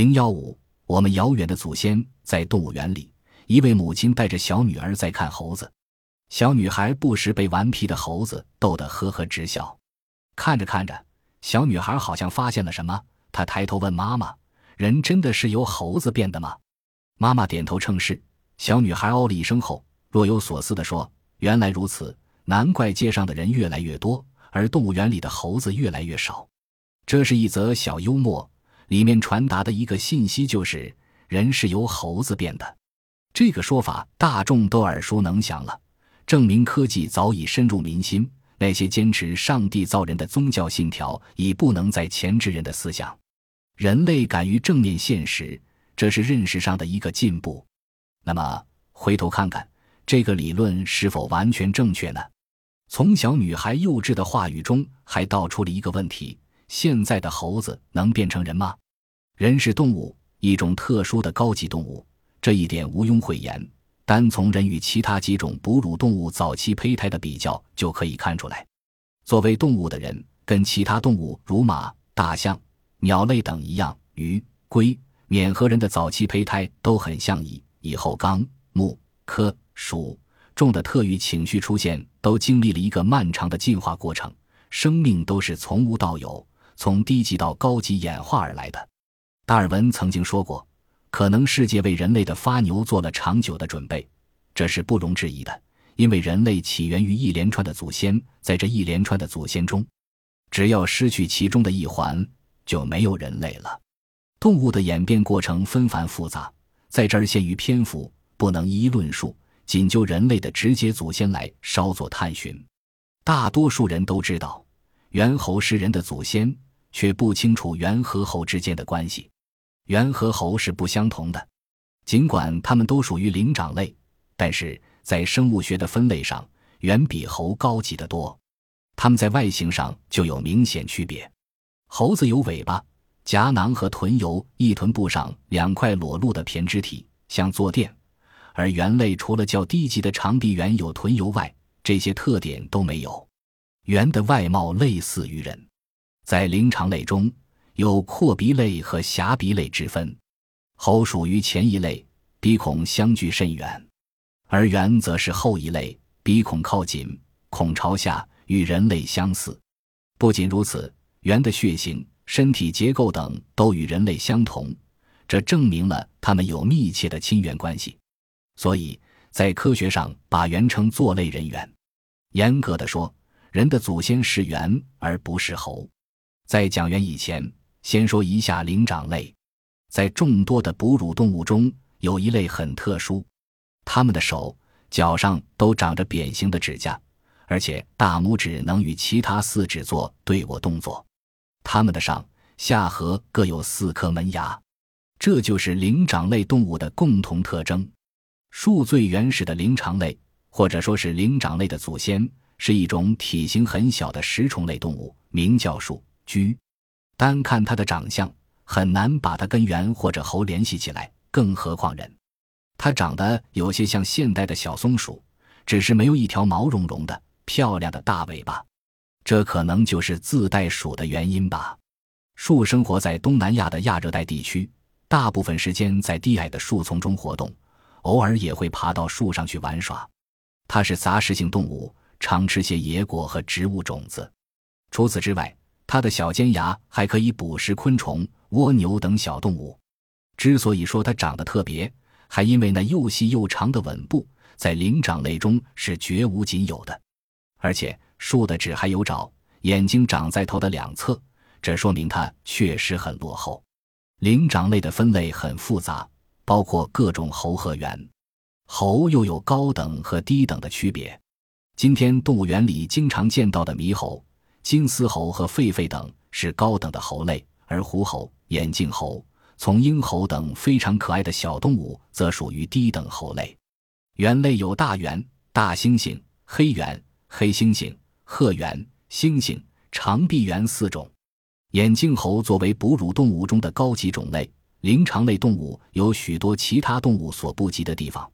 零幺五，我们遥远的祖先在动物园里，一位母亲带着小女儿在看猴子，小女孩不时被顽皮的猴子逗得呵呵直笑。看着看着，小女孩好像发现了什么，她抬头问妈妈：“人真的是由猴子变的吗？”妈妈点头称是。小女孩哦了一声后，若有所思地说：“原来如此，难怪街上的人越来越多，而动物园里的猴子越来越少。”这是一则小幽默。里面传达的一个信息就是，人是由猴子变的。这个说法大众都耳熟能详了，证明科技早已深入民心。那些坚持上帝造人的宗教信条已不能再钳制人的思想。人类敢于正面现实，这是认识上的一个进步。那么，回头看看这个理论是否完全正确呢？从小女孩幼稚的话语中，还道出了一个问题。现在的猴子能变成人吗？人是动物，一种特殊的高级动物，这一点毋庸讳言。单从人与其他几种哺乳动物早期胚胎的比较就可以看出来。作为动物的人，跟其他动物如马、大象、鸟类等一样，鱼、龟、免和人的早期胚胎都很像。以。以后纲、目、科、属、众的特异情绪出现，都经历了一个漫长的进化过程。生命都是从无到有。从低级到高级演化而来的，达尔文曾经说过：“可能世界为人类的发牛做了长久的准备。”这是不容置疑的，因为人类起源于一连串的祖先，在这一连串的祖先中，只要失去其中的一环，就没有人类了。动物的演变过程纷繁复杂，在这儿限于篇幅，不能一一论述，仅就人类的直接祖先来稍作探寻。大多数人都知道，猿猴是人的祖先。却不清楚猿和猴之间的关系。猿和猴是不相同的，尽管它们都属于灵长类，但是在生物学的分类上，猿比猴高级得多。它们在外形上就有明显区别。猴子有尾巴、颊囊和臀由一臀部上两块裸露的胼胝体，像坐垫；而猿类除了较低级的长臂猿有臀由外，这些特点都没有。猿的外貌类似于人。在灵长类中有阔鼻类和狭鼻类之分，猴属于前一类，鼻孔相距甚远；而猿则是后一类，鼻孔靠近，孔朝下，与人类相似。不仅如此，猿的血型、身体结构等都与人类相同，这证明了它们有密切的亲缘关系。所以在科学上把猿称作类人猿。严格的说，人的祖先是猿，而不是猴。在讲猿以前，先说一下灵长类。在众多的哺乳动物中，有一类很特殊，它们的手脚上都长着扁形的指甲，而且大拇指能与其他四指做对握动作。它们的上下颌各有四颗门牙，这就是灵长类动物的共同特征。树最原始的灵长类，或者说是灵长类的祖先，是一种体型很小的食虫类动物，名叫树。居，单看它的长相，很难把它跟猿或者猴联系起来，更何况人。它长得有些像现代的小松鼠，只是没有一条毛茸茸的、漂亮的大尾巴。这可能就是自带鼠的原因吧。树生活在东南亚的亚热带地区，大部分时间在低矮的树丛中活动，偶尔也会爬到树上去玩耍。它是杂食性动物，常吃些野果和植物种子。除此之外，它的小尖牙还可以捕食昆虫、蜗牛等小动物。之所以说它长得特别，还因为那又细又长的吻部，在灵长类中是绝无仅有的。而且树的指还有爪，眼睛长在头的两侧，这说明它确实很落后。灵长类的分类很复杂，包括各种猴和猿。猴又有高等和低等的区别。今天动物园里经常见到的猕猴。金丝猴和狒狒等是高等的猴类，而狐猴、眼镜猴、从鹰猴等非常可爱的小动物则属于低等猴类。猿类有大猿、大猩猩、黑猿、黑猩猩、褐猿、猩猩、长臂猿四种。眼镜猴作为哺乳动物中的高级种类，灵长类动物有许多其他动物所不及的地方，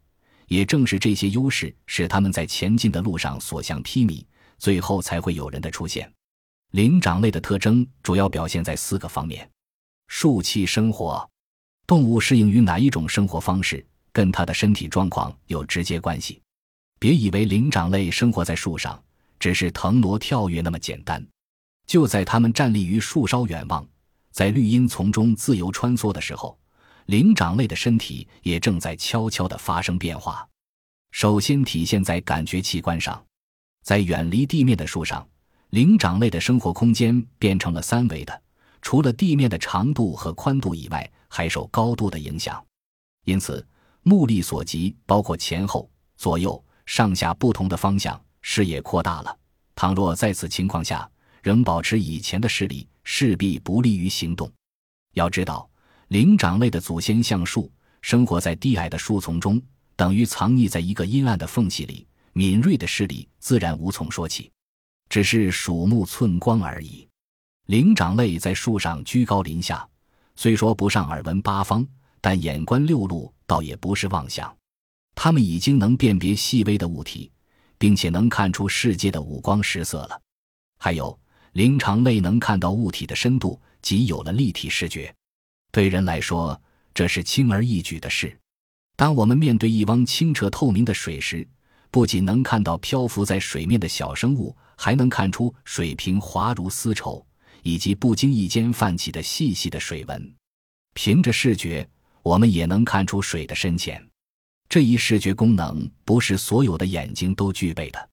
也正是这些优势使它们在前进的路上所向披靡，最后才会有人的出现。灵长类的特征主要表现在四个方面：树栖生活。动物适应于哪一种生活方式，跟它的身体状况有直接关系。别以为灵长类生活在树上只是腾挪跳跃那么简单。就在它们站立于树梢远望，在绿荫丛中自由穿梭的时候，灵长类的身体也正在悄悄地发生变化。首先体现在感觉器官上，在远离地面的树上，灵长类的生活空间变成了三维的，除了地面的长度和宽度以外，还受高度的影响。因此，目力所及，包括前后、左右、上下不同的方向，视野扩大了。倘若在此情况下仍保持以前的视力，势必不利于行动。要知道，灵长类的祖先橡树生活在低矮的树丛中。等于藏匿在一个阴暗的缝隙里，敏锐的视力自然无从说起，只是鼠目寸光而已。灵长类在树上居高临下，虽说不上耳闻八方，但眼观六路倒也不是妄想。它们已经能辨别细微的物体，并且能看出世界的五光十色了。还有，灵长类能看到物体的深度，即有了立体视觉。对人来说，这是轻而易举的事。当我们面对一汪清澈透明的水时，不仅能看到漂浮在水面的小生物，还能看出水平滑如丝绸，以及不经意间泛起的细细的水纹。凭着视觉，我们也能看出水的深浅。这一视觉功能不是所有的眼睛都具备的，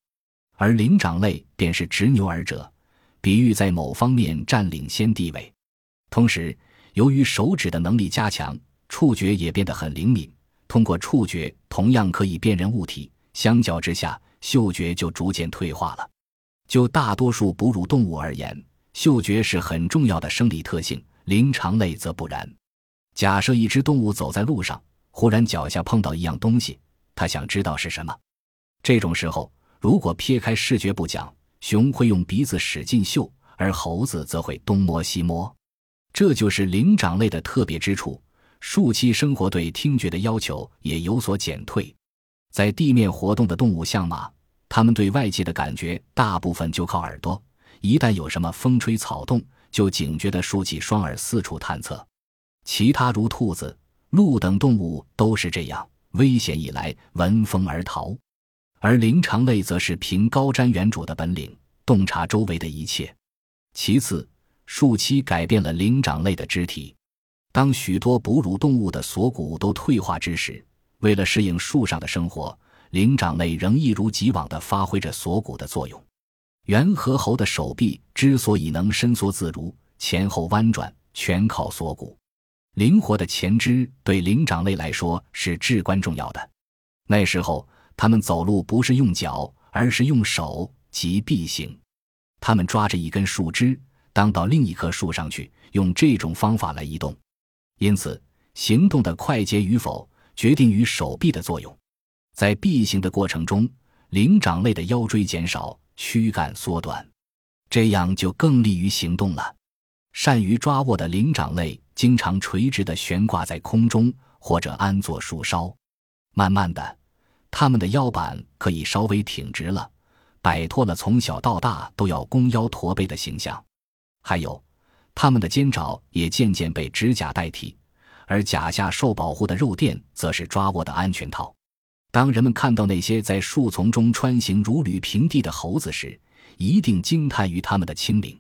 而灵长类便是执牛耳者，比喻在某方面占领先地位。同时，由于手指的能力加强，触觉也变得很灵敏。通过触觉同样可以辨认物体，相较之下，嗅觉就逐渐退化了。就大多数哺乳动物而言，嗅觉是很重要的生理特性，灵长类则不然。假设一只动物走在路上，忽然脚下碰到一样东西，它想知道是什么。这种时候，如果撇开视觉不讲，熊会用鼻子使劲嗅，而猴子则会东摸西摸。这就是灵长类的特别之处。树栖生活对听觉的要求也有所减退，在地面活动的动物像马，它们对外界的感觉大部分就靠耳朵，一旦有什么风吹草动，就警觉地竖起双耳四处探测。其他如兔子、鹿等动物都是这样，危险一来闻风而逃，而灵长类则是凭高瞻远瞩的本领，洞察周围的一切。其次，树栖改变了灵长类的肢体。当许多哺乳动物的锁骨都退化之时，为了适应树上的生活，灵长类仍一如既往地发挥着锁骨的作用。猿和猴的手臂之所以能伸缩自如、前后弯转，全靠锁骨。灵活的前肢对灵长类来说是至关重要的。那时候，他们走路不是用脚，而是用手及臂行。他们抓着一根树枝，当到另一棵树上去，用这种方法来移动。因此，行动的快捷与否决定于手臂的作用。在臂行的过程中，灵长类的腰椎减少，躯干缩短，这样就更利于行动了。善于抓握的灵长类经常垂直地悬挂在空中，或者安坐树梢。慢慢的，它们的腰板可以稍微挺直了，摆脱了从小到大都要弓腰驼背的形象。还有。它们的肩爪也渐渐被指甲代替，而甲下受保护的肉垫则是抓握的安全套。当人们看到那些在树丛中穿行如履平地的猴子时，一定惊叹于它们的轻灵。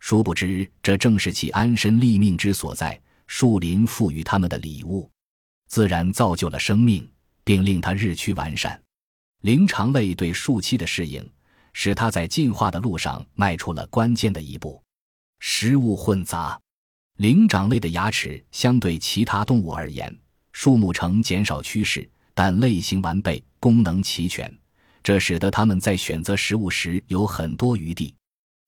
殊不知，这正是其安身立命之所在。树林赋予它们的礼物，自然造就了生命，并令它日趋完善。灵长类对树栖的适应，使它在进化的路上迈出了关键的一步。食物混杂，灵长类的牙齿相对其他动物而言，数目呈减少趋势，但类型完备，功能齐全，这使得它们在选择食物时有很多余地，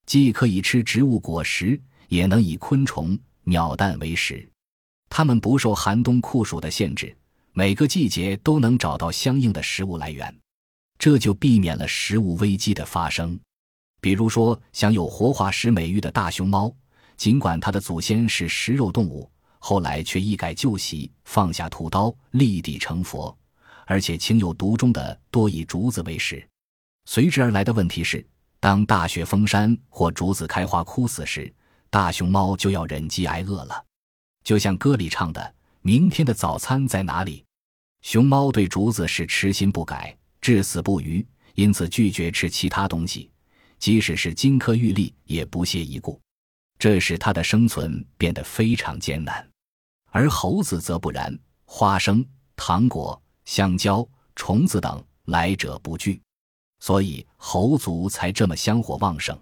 既可以吃植物果实，也能以昆虫、鸟蛋为食。它们不受寒冬酷暑的限制，每个季节都能找到相应的食物来源，这就避免了食物危机的发生。比如说，享有活化石美誉的大熊猫，尽管它的祖先是食肉动物，后来却一改旧习，放下屠刀，立地成佛，而且情有独钟的多以竹子为食。随之而来的问题是，当大雪封山或竹子开花枯死时，大熊猫就要忍饥挨饿了。就像歌里唱的：“明天的早餐在哪里？熊猫对竹子是痴心不改、至死不渝，因此拒绝吃其他东西，即使是金科玉律也不屑一顾。这使它的生存变得非常艰难。而猴子则不然，花生、糖果、香蕉、虫子等来者不拒，所以猴族才这么香火旺盛。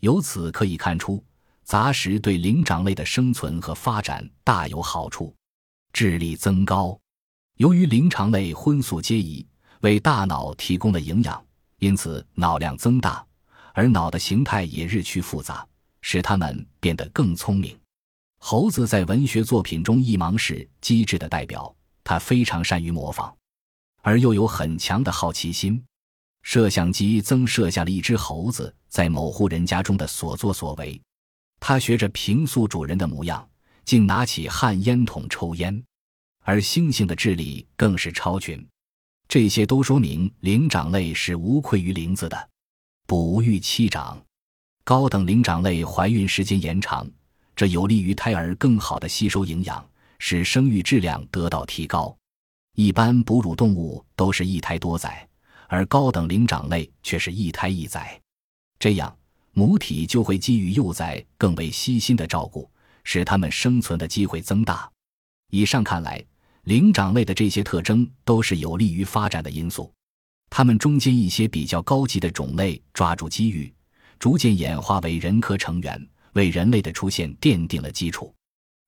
由此可以看出，杂食对灵长类的生存和发展大有好处，智力增高。由于灵长类荤素皆宜，为大脑提供了营养，因此脑量增大，而脑的形态也日趋复杂，使它们变得更聪明。猴子在文学作品中一芒是机智的代表，它非常善于模仿，而又有很强的好奇心。摄像机增摄下了一只猴子在某户人家中的所作所为，他学着平素主人的模样，竟拿起旱烟筒抽烟。而猩猩的智力更是超群，这些都说明灵长类是无愧于灵子的。哺育期长，高等灵长类怀孕时间延长。这有利于胎儿更好的吸收营养，使生育质量得到提高。一般哺乳动物都是一胎多载，而高等灵长类却是一胎一载。这样，母体就会给予幼崽更为悉心的照顾，使它们生存的机会增大。以上看来，灵长类的这些特征都是有利于发展的因素。它们中间一些比较高级的种类抓住机遇，逐渐演化为人科成员。为人类的出现奠定了基础。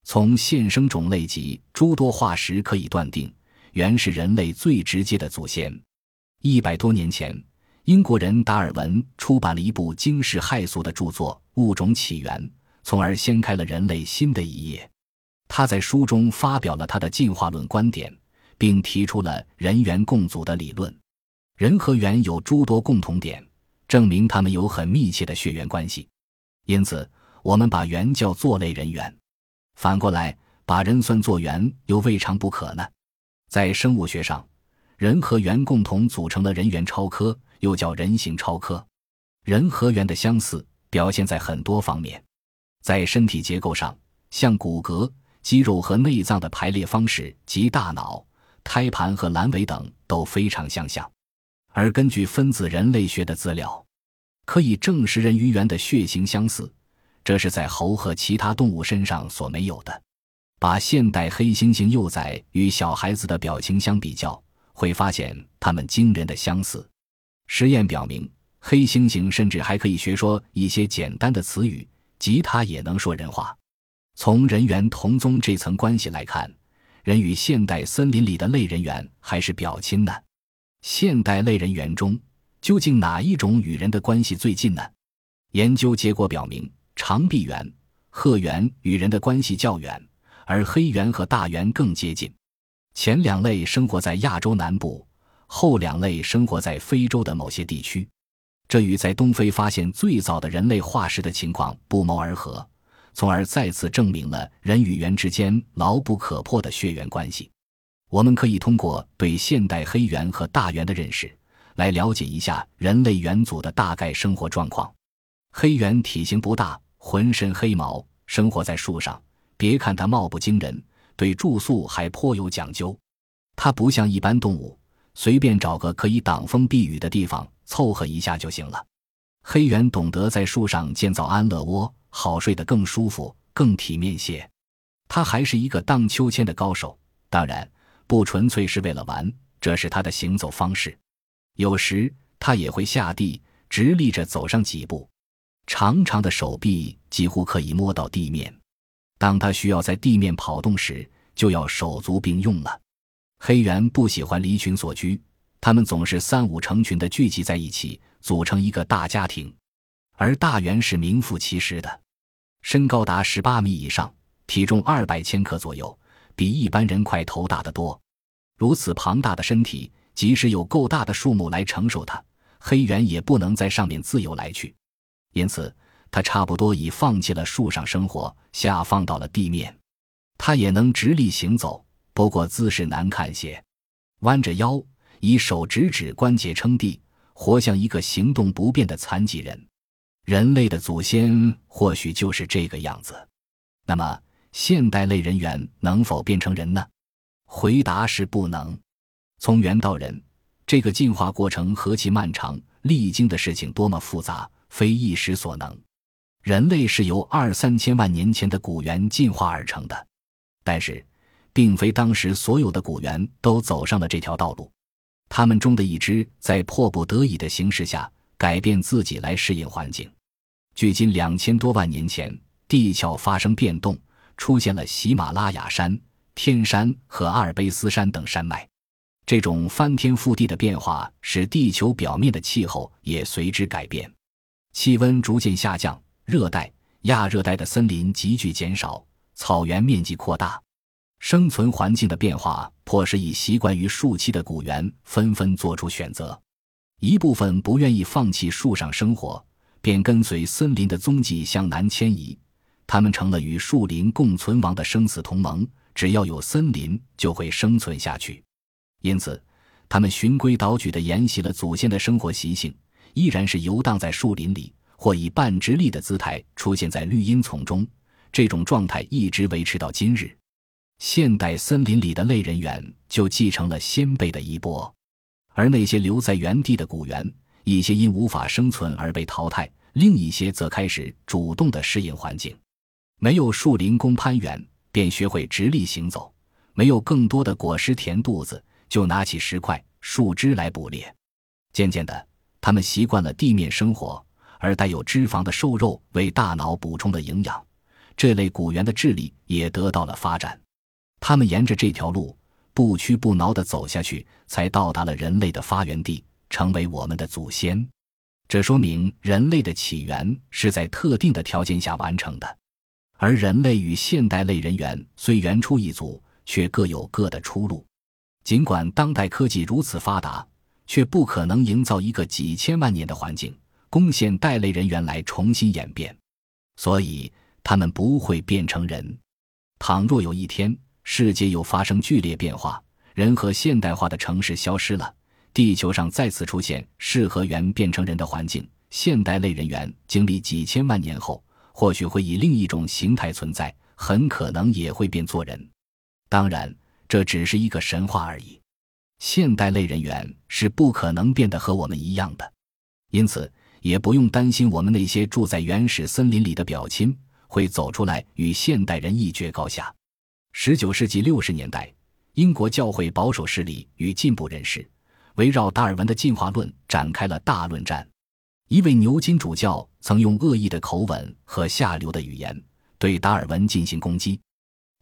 从现生种类及诸多化石可以断定，猿是人类最直接的祖先。一百多年前，英国人达尔文出版了一部惊世骇俗的著作《物种起源》，从而掀开了人类新的一页。他在书中发表了他的进化论观点，并提出了人猿共祖的理论。人和猿有诸多共同点，证明他们有很密切的血缘关系。因此。我们把猿叫做类人猿，反过来把人算作猿又未尝不可呢。在生物学上，人和猿共同组成了人猿超科，又叫人形超科。人和猿的相似表现在很多方面，在身体结构上，像骨骼、肌肉和内脏的排列方式及大脑、胎盘和阑尾等都非常相像。而根据分子人类学的资料，可以证实人与猿的血型相似。这是在猴和其他动物身上所没有的。把现代黑猩猩幼崽与小孩子的表情相比较，会发现它们惊人的相似。实验表明，黑猩猩甚至还可以学说一些简单的词语，吉他也能说人话。从人猿同宗这层关系来看，人与现代森林里的类人猿还是表亲呢。现代类人猿中，究竟哪一种与人的关系最近呢？研究结果表明。长臂猿、鹤猿与人的关系较远，而黑猿和大猿更接近。前两类生活在亚洲南部，后两类生活在非洲的某些地区。这与在东非发现最早的人类化石的情况不谋而合，从而再次证明了人与猿之间牢不可破的血缘关系。我们可以通过对现代黑猿和大猿的认识，来了解一下人类猿祖的大概生活状况。黑猿体型不大。浑身黑毛，生活在树上。别看它貌不惊人，对住宿还颇有讲究。它不像一般动物，随便找个可以挡风避雨的地方凑合一下就行了。黑猿懂得在树上建造安乐窝，好睡得更舒服、更体面些。他还是一个荡秋千的高手，当然不纯粹是为了玩，这是他的行走方式。有时他也会下地，直立着走上几步。长长的手臂几乎可以摸到地面，当他需要在地面跑动时，就要手足并用了。黑猿不喜欢离群所居，它们总是三五成群的聚集在一起，组成一个大家庭。而大猿是名副其实的，身高达十八米以上，体重二百千克左右，比一般人块头大得多。如此庞大的身体，即使有够大的树木来承受它，黑猿也不能在上面自由来去。因此，它差不多已放弃了树上生活，下放到了地面。它也能直立行走，不过姿势难看些，弯着腰，以手指指关节撑地，活像一个行动不便的残疾人。人类的祖先或许就是这个样子。那么，现代类人猿能否变成人呢？回答是不能。从猿到人，这个进化过程何其漫长，历经的事情多么复杂，非一时所能。人类是由二三千万年前的古猿进化而成的，但是，并非当时所有的古猿都走上了这条道路。他们中的一只在迫不得已的形势下改变自己来适应环境。距今两千多万年前，地壳发生变动，出现了喜马拉雅山、天山和阿尔卑斯山等山脉。这种翻天覆地的变化，使地球表面的气候也随之改变，气温逐渐下降，热带、亚热带的森林急剧减少，草原面积扩大。生存环境的变化，迫使已习惯于树栖的古猿纷纷做出选择。一部分不愿意放弃树上生活，便跟随森林的踪迹向南迁移。他们成了与树林共存亡的生死同盟。只要有森林，就会生存下去。因此，他们循规蹈矩地沿袭了祖先的生活习性，依然是游荡在树林里，或以半直立的姿态出现在绿荫丛中。这种状态一直维持到今日。现代森林里的类人猿就继承了先辈的衣钵，而那些留在原地的古猿，一些因无法生存而被淘汰，另一些则开始主动地适应环境。没有树林供攀援，便学会直立行走；没有更多的果实填肚子。就拿起石块、树枝来捕猎。渐渐的，他们习惯了地面生活，而带有脂肪的瘦肉为大脑补充了营养。这类古猿的智力也得到了发展。他们沿着这条路不屈不挠地走下去，才到达了人类的发源地，成为我们的祖先。这说明人类的起源是在特定的条件下完成的。而人类与现代类人猿虽原出一族，却各有各的出路。尽管当代科技如此发达，却不可能营造一个几千万年的环境供现代类人猿来重新演变，所以他们不会变成人。倘若有一天世界又发生剧烈变化，人和现代化的城市消失了，地球上再次出现适合猿变成人的环境，现代类人猿经历几千万年后，或许会以另一种形态存在，很可能也会变作人。当然。这只是一个神话而已，现代类人猿是不可能变得和我们一样的，因此也不用担心我们那些住在原始森林里的表亲会走出来与现代人一决高下。十九世纪六十年代，英国教会保守势力与进步人士围绕达尔文的进化论展开了大论战。一位牛津主教曾用恶意的口吻和下流的语言对达尔文进行攻击。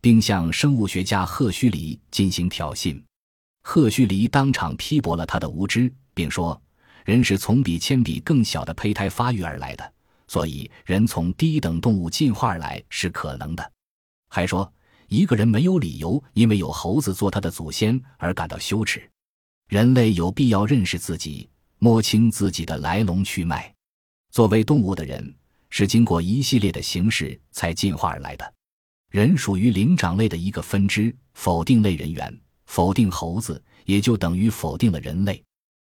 并向生物学家赫胥黎进行挑衅，赫胥黎当场批驳了他的无知，并说：“人是从比铅笔更小的胚胎发育而来的，所以人从低等动物进化而来是可能的。”还说：“一个人没有理由因为有猴子做他的祖先而感到羞耻，人类有必要认识自己，摸清自己的来龙去脉。作为动物的人，是经过一系列的形式才进化而来的。”人属于灵长类的一个分支，否定类人猿，否定猴子，也就等于否定了人类。